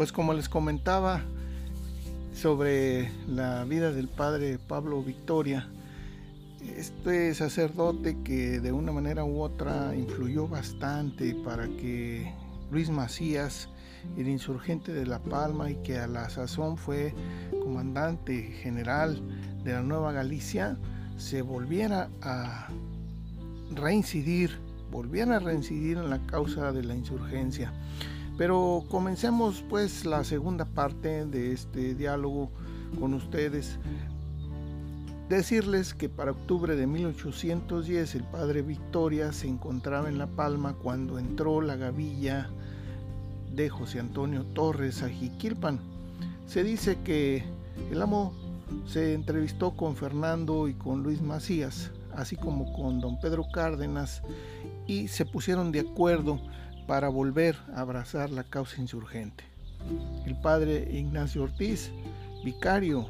Pues como les comentaba sobre la vida del padre Pablo Victoria, este sacerdote que de una manera u otra influyó bastante para que Luis Macías, el insurgente de La Palma y que a la sazón fue comandante general de la Nueva Galicia, se volviera a reincidir, volviera a reincidir en la causa de la insurgencia. Pero comencemos pues la segunda parte de este diálogo con ustedes. Decirles que para octubre de 1810 el padre Victoria se encontraba en La Palma cuando entró la gavilla de José Antonio Torres a Jiquilpan. Se dice que el amo se entrevistó con Fernando y con Luis Macías, así como con don Pedro Cárdenas, y se pusieron de acuerdo para volver a abrazar la causa insurgente. El padre Ignacio Ortiz, vicario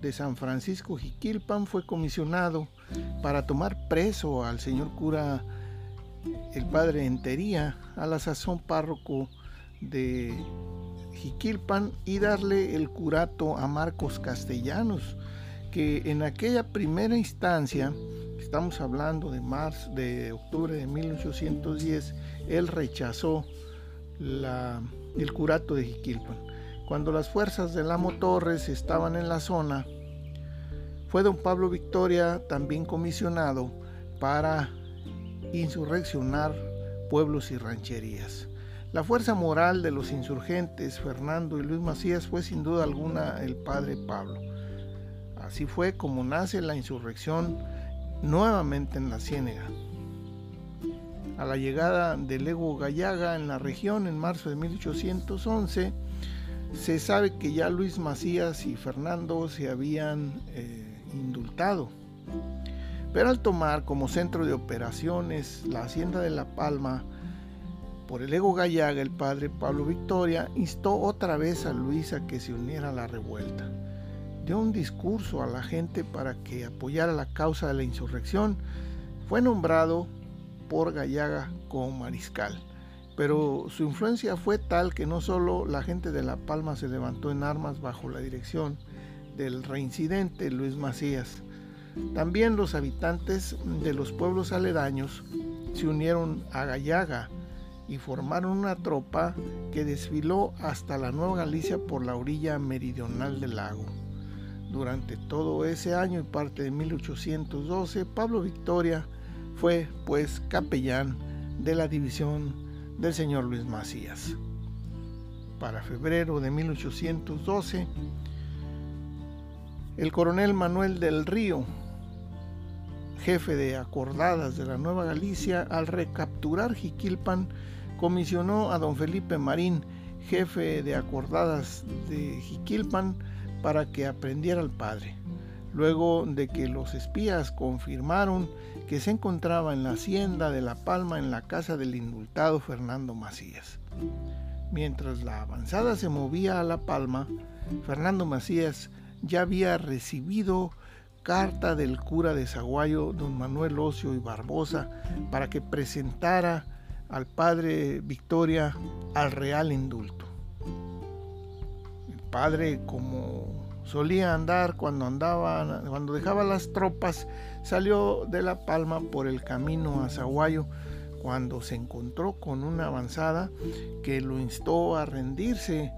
de San Francisco Jiquilpan, fue comisionado para tomar preso al señor cura, el padre Entería, a la sazón párroco de Jiquilpan y darle el curato a Marcos Castellanos, que en aquella primera instancia, estamos hablando de marzo, de octubre de 1810, él rechazó el curato de Jiquilpan. Cuando las fuerzas del amo Torres estaban en la zona, fue don Pablo Victoria también comisionado para insurreccionar pueblos y rancherías. La fuerza moral de los insurgentes Fernando y Luis Macías fue sin duda alguna el padre Pablo. Así fue como nace la insurrección nuevamente en la Ciénega a la llegada del Ego Gallaga en la región en marzo de 1811, se sabe que ya Luis Macías y Fernando se habían eh, indultado. Pero al tomar como centro de operaciones la hacienda de La Palma, por el Ego Gallaga, el padre Pablo Victoria instó otra vez a Luis a que se uniera a la revuelta. Dio un discurso a la gente para que apoyara la causa de la insurrección. Fue nombrado por Gallaga como mariscal. Pero su influencia fue tal que no solo la gente de La Palma se levantó en armas bajo la dirección del reincidente Luis Macías, también los habitantes de los pueblos aledaños se unieron a Gallaga y formaron una tropa que desfiló hasta la Nueva Galicia por la orilla meridional del lago. Durante todo ese año y parte de 1812, Pablo Victoria fue pues capellán de la división del señor Luis Macías. Para febrero de 1812, el coronel Manuel del Río, jefe de acordadas de la Nueva Galicia, al recapturar Jiquilpan, comisionó a don Felipe Marín, jefe de acordadas de Jiquilpan, para que aprendiera al padre. Luego de que los espías confirmaron que se encontraba en la hacienda de La Palma en la casa del indultado Fernando Macías. Mientras la avanzada se movía a La Palma, Fernando Macías ya había recibido carta del cura de Zaguayo, don Manuel Ocio y Barbosa, para que presentara al padre Victoria al real indulto. Padre, como solía andar cuando andaba, cuando dejaba las tropas, salió de La Palma por el camino a Zaguayo cuando se encontró con una avanzada que lo instó a rendirse.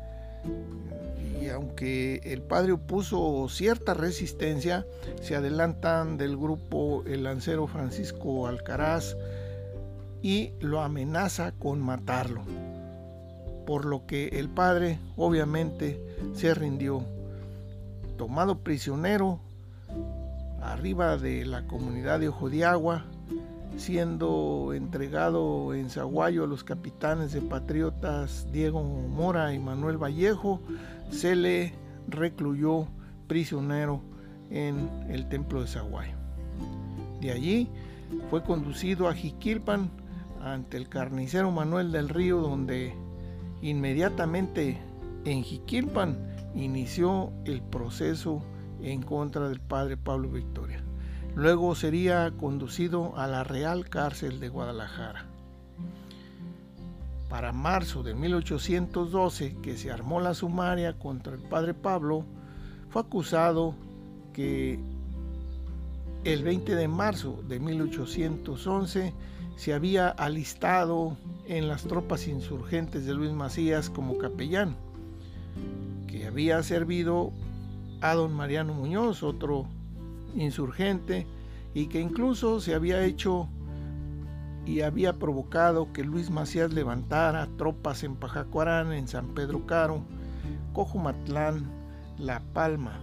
Y aunque el padre opuso cierta resistencia, se adelantan del grupo el lancero Francisco Alcaraz y lo amenaza con matarlo. Por lo que el padre obviamente se rindió tomado prisionero arriba de la comunidad de Ojo de Agua, siendo entregado en Zaguayo a los capitanes de patriotas Diego Mora y Manuel Vallejo, se le recluyó prisionero en el templo de Zaguayo. De allí fue conducido a Jiquilpan ante el carnicero Manuel del Río, donde inmediatamente en Jiquilpan inició el proceso en contra del padre Pablo Victoria. Luego sería conducido a la Real Cárcel de Guadalajara. para marzo de 1812, que se armó la sumaria contra el padre Pablo, fue acusado que el 20 de marzo de 1811 se había alistado en las tropas insurgentes de Luis Macías como capellán, que había servido a don Mariano Muñoz, otro insurgente, y que incluso se había hecho y había provocado que Luis Macías levantara tropas en Pajacuarán, en San Pedro Caro, Cojumatlán, La Palma,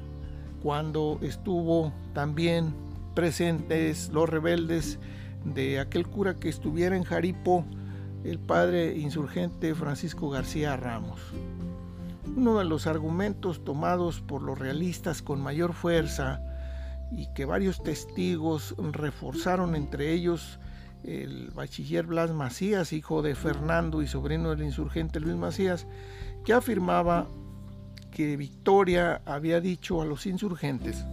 cuando estuvo también presentes los rebeldes de aquel cura que estuviera en Jaripo, el padre insurgente Francisco García Ramos. Uno de los argumentos tomados por los realistas con mayor fuerza y que varios testigos reforzaron entre ellos el bachiller Blas Macías, hijo de Fernando y sobrino del insurgente Luis Macías, que afirmaba que Victoria había dicho a los insurgentes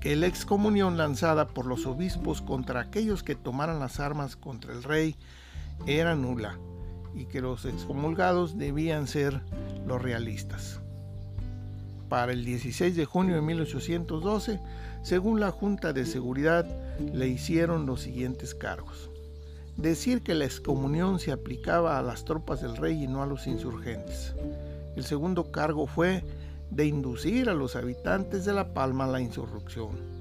que la excomunión lanzada por los obispos contra aquellos que tomaran las armas contra el rey era nula y que los excomulgados debían ser los realistas. Para el 16 de junio de 1812, según la Junta de Seguridad, le hicieron los siguientes cargos. Decir que la excomunión se aplicaba a las tropas del rey y no a los insurgentes. El segundo cargo fue de inducir a los habitantes de La Palma a la insurrección.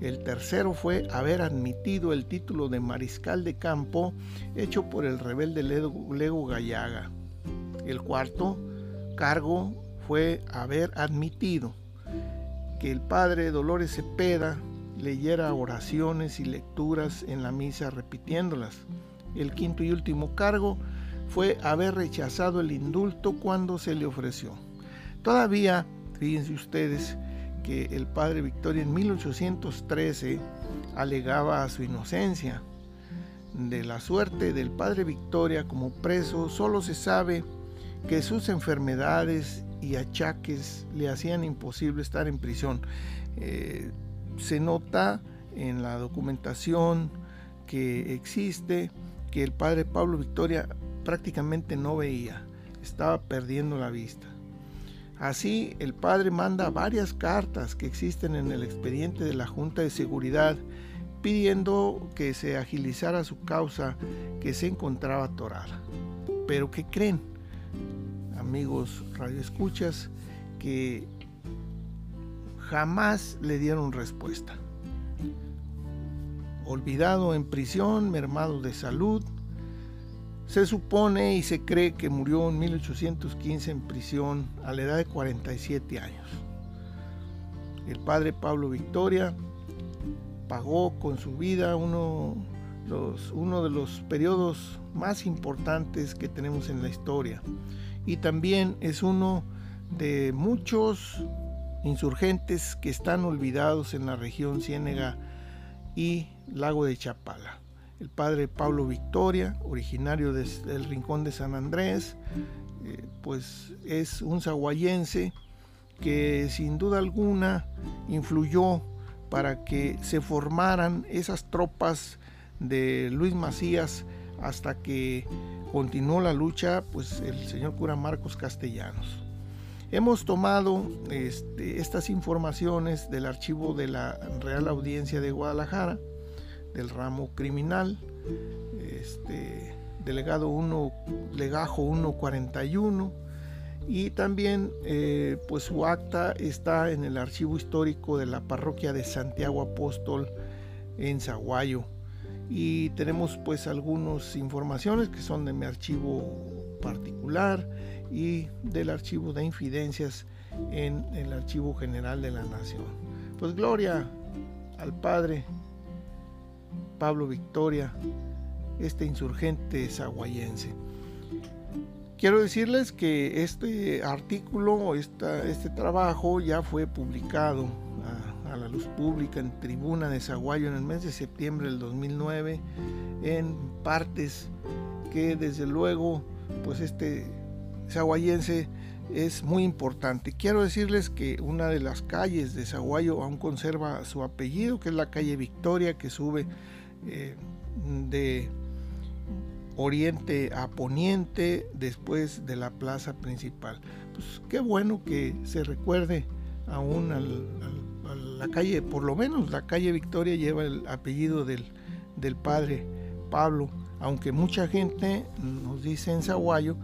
El tercero fue haber admitido el título de mariscal de campo hecho por el rebelde Lego Gallaga. El cuarto cargo fue haber admitido que el padre Dolores Cepeda leyera oraciones y lecturas en la misa repitiéndolas. El quinto y último cargo fue haber rechazado el indulto cuando se le ofreció. Todavía, fíjense ustedes, que el padre Victoria en 1813 alegaba a su inocencia. De la suerte del padre Victoria como preso solo se sabe que sus enfermedades y achaques le hacían imposible estar en prisión. Eh, se nota en la documentación que existe que el padre Pablo Victoria prácticamente no veía, estaba perdiendo la vista. Así, el padre manda varias cartas que existen en el expediente de la Junta de Seguridad pidiendo que se agilizara su causa que se encontraba atorada. Pero ¿qué creen? amigos radioescuchas, que jamás le dieron respuesta. Olvidado en prisión, mermado de salud, se supone y se cree que murió en 1815 en prisión a la edad de 47 años. El padre Pablo Victoria pagó con su vida uno, de los periodos más importantes que tenemos en la historia y también es uno de muchos insurgentes que están olvidados en la región Ciénega y Lago de Chapala. El padre Pablo Victoria, originario del Rincón de San Andrés, eh, pues es un zaguayense que sin duda alguna influyó para que se formaran esas tropas de Luis Macías hasta que continuó la lucha pues el señor cura Marcos Castellanos. Hemos tomado este, estas informaciones del archivo de la Real Audiencia de Guadalajara, del ramo criminal, este, delegado 1, legajo 141, y también eh, pues su acta está en el archivo histórico de la parroquia de Santiago Apóstol en Zaguayo y tenemos pues algunas informaciones que son de mi archivo particular y del archivo de infidencias en el archivo general de la nación. Pues gloria al Padre Pablo Victoria, este insurgente saguayense. Quiero decirles que este artículo, este trabajo ya fue publicado a la luz pública en Tribuna de Zaguayo en el mes de septiembre del 2009 en partes que desde luego pues este zaguayense es muy importante. Quiero decirles que una de las calles de Zaguayo aún conserva su apellido, que es la calle Victoria, que sube eh, de oriente a poniente después de la plaza principal. Pues qué bueno que se recuerde aún a la calle, por lo menos la calle Victoria lleva el apellido del, del padre Pablo, aunque mucha gente nos dice en Zaguayo,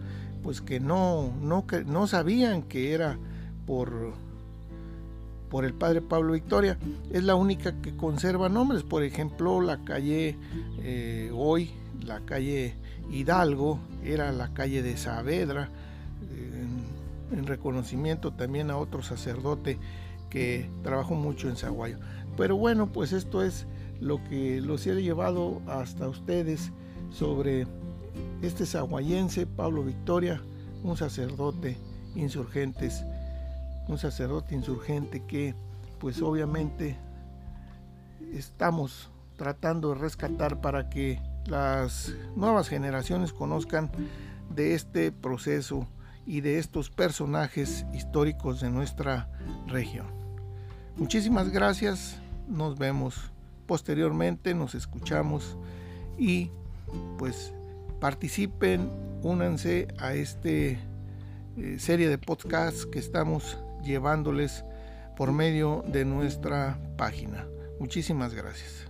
pues que no, no, no sabían que era por, por el padre Pablo Victoria. Es la única que conserva nombres, por ejemplo, la calle eh, hoy, la calle Hidalgo, era la calle de Saavedra, en, reconocimiento también a otro sacerdote que trabajó mucho en Zaguayo. Pero bueno, pues esto es lo que los he llevado hasta ustedes sobre este saguayense, Pablo Victoria, un sacerdote insurgentes, un sacerdote insurgente que pues obviamente estamos tratando de rescatar para que las nuevas generaciones conozcan de este proceso y de estos personajes históricos de nuestra región. Muchísimas gracias, nos vemos posteriormente, nos escuchamos y pues participen, únanse a este eh, serie de podcasts que estamos llevándoles por medio de nuestra página. Muchísimas gracias.